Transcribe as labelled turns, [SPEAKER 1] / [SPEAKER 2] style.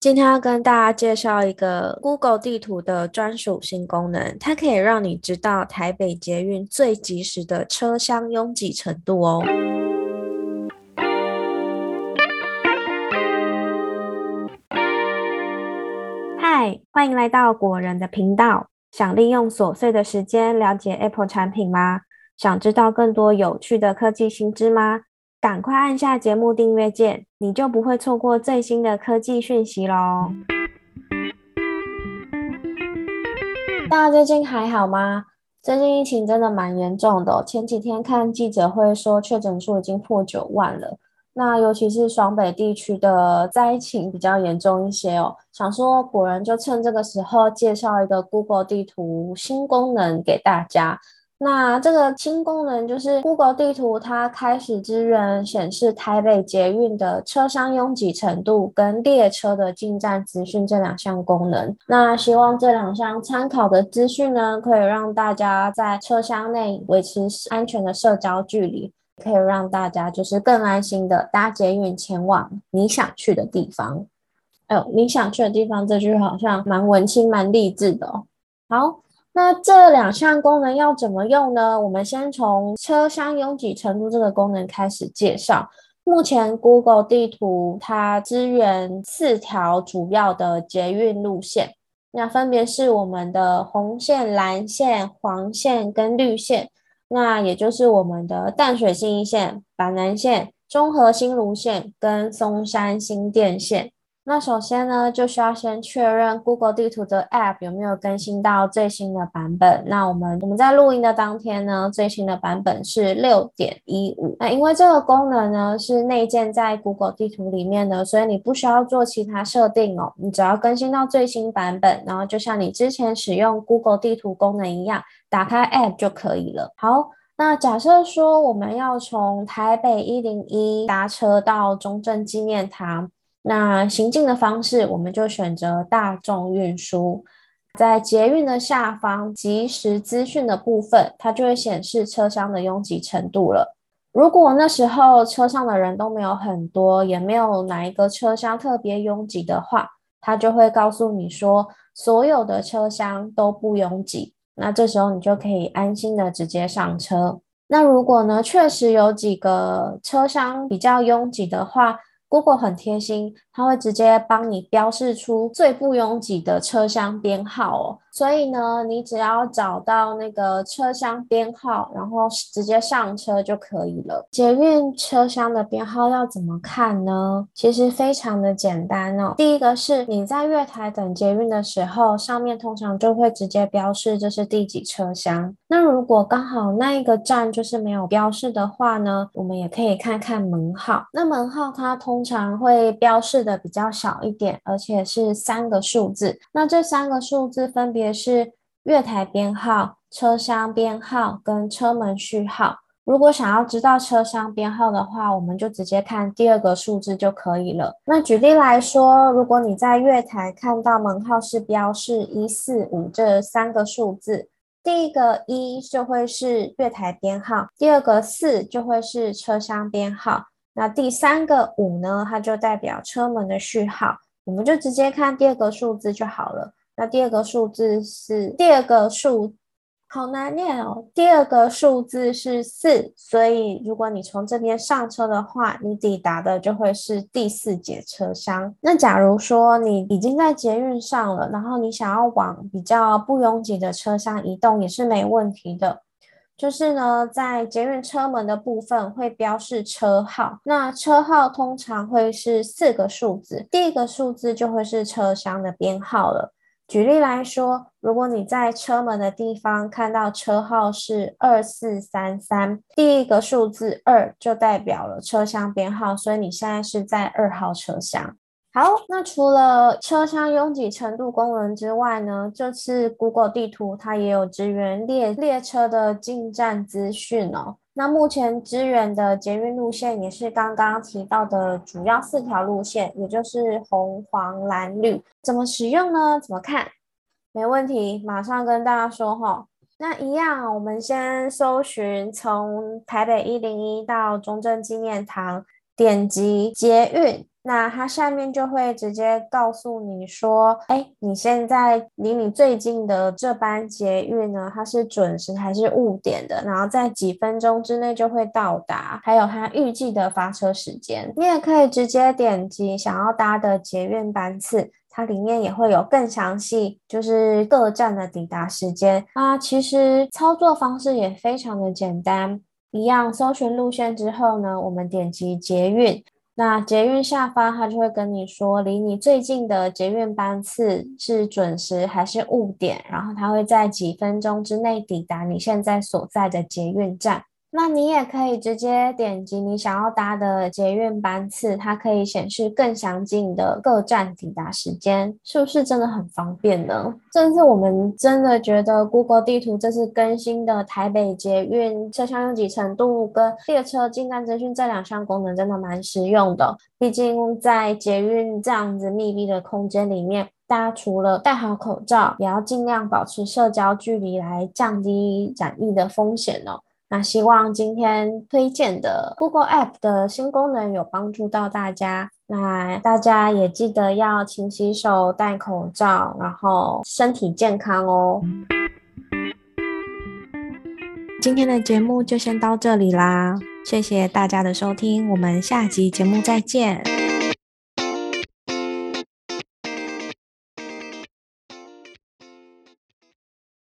[SPEAKER 1] 今天要跟大家介绍一个 Google 地图的专属新功能，它可以让你知道台北捷运最及时的车厢拥挤程度哦。嗨，欢迎来到果仁的频道。想利用琐碎的时间了解 Apple 产品吗？想知道更多有趣的科技新知吗？赶快按下节目订阅键，你就不会错过最新的科技讯息喽！大家最近还好吗？最近疫情真的蛮严重的，前几天看记者会说确诊数已经破九万了。那尤其是双北地区的灾情比较严重一些哦。想说果然就趁这个时候介绍一个 Google 地图新功能给大家。那这个新功能就是 Google 地图，它开始支援显示台北捷运的车厢拥挤程度跟列车的进站资讯这两项功能。那希望这两项参考的资讯呢，可以让大家在车厢内维持安全的社交距离，可以让大家就是更安心的搭捷运前往你想去的地方。哎呦，你想去的地方，这句好像蛮文青、蛮励志的哦。好。那这两项功能要怎么用呢？我们先从车厢拥挤程度这个功能开始介绍。目前 Google 地图它支援四条主要的捷运路线，那分别是我们的红线、蓝线、黄线跟绿线。那也就是我们的淡水新一线、板南线、中和新芦线跟松山新店线。那首先呢，就需要先确认 Google 地图的 App 有没有更新到最新的版本。那我们我们在录音的当天呢，最新的版本是六点一五。那因为这个功能呢是内建在 Google 地图里面的，所以你不需要做其他设定哦。你只要更新到最新版本，然后就像你之前使用 Google 地图功能一样，打开 App 就可以了。好，那假设说我们要从台北一零一搭车到中正纪念堂。那行进的方式，我们就选择大众运输。在捷运的下方，即时资讯的部分，它就会显示车厢的拥挤程度了。如果那时候车上的人都没有很多，也没有哪一个车厢特别拥挤的话，它就会告诉你说，所有的车厢都不拥挤。那这时候你就可以安心的直接上车。那如果呢，确实有几个车厢比较拥挤的话姑姑很贴心，它会直接帮你标示出最不拥挤的车厢编号哦。所以呢，你只要找到那个车厢编号，然后直接上车就可以了。捷运车厢的编号要怎么看呢？其实非常的简单哦。第一个是你在月台等捷运的时候，上面通常就会直接标示这是第几车厢。那如果刚好那一个站就是没有标示的话呢，我们也可以看看门号。那门号它通常会标示的比较少一点，而且是三个数字。那这三个数字分别。是月台编号、车厢编号跟车门序号。如果想要知道车厢编号的话，我们就直接看第二个数字就可以了。那举例来说，如果你在月台看到门号是标示一四五这三个数字，第一个一就会是月台编号，第二个四就会是车厢编号，那第三个五呢，它就代表车门的序号。我们就直接看第二个数字就好了。那第二个数字是第二个数，好难念哦。第二个数字是四，所以如果你从这边上车的话，你抵达的就会是第四节车厢。那假如说你已经在捷运上了，然后你想要往比较不拥挤的车厢移动，也是没问题的。就是呢，在捷运车门的部分会标示车号，那车号通常会是四个数字，第一个数字就会是车厢的编号了。举例来说，如果你在车门的地方看到车号是二四三三，第一个数字二就代表了车厢编号，所以你现在是在二号车厢。好，那除了车厢拥挤程度功能之外呢，这次 Google 地图它也有支援列列车的进站资讯哦。那目前支援的捷运路线也是刚刚提到的主要四条路线，也就是红、黄、蓝、绿。怎么使用呢？怎么看？没问题，马上跟大家说哈。那一样，我们先搜寻从台北一零一到中正纪念堂，点击捷运，那它下面就会直接告诉你说，哎，你现在离你最近的这班捷运呢，它是准时还是误点的？然后在几分钟之内就会到达，还有它预计的发车时间。你也可以直接点击想要搭的捷运班次，它里面也会有更详细，就是各站的抵达时间啊。其实操作方式也非常的简单，一样搜寻路线之后呢，我们点击捷运。那捷运下方，他就会跟你说，离你最近的捷运班次是准时还是误点，然后他会在几分钟之内抵达你现在所在的捷运站。那你也可以直接点击你想要搭的捷运班次，它可以显示更详尽的各站抵达时间，是不是真的很方便呢？这是我们真的觉得 Google 地图这次更新的台北捷运车厢拥挤程度跟列车进站资讯这两项功能真的蛮实用的。毕竟在捷运这样子密闭的空间里面，大家除了戴好口罩，也要尽量保持社交距离来降低染疫的风险哦。那希望今天推荐的 Google App 的新功能有帮助到大家。那大家也记得要勤洗手、戴口罩，然后身体健康哦。今天的节目就先到这里啦，谢谢大家的收听，我们下集节目再见。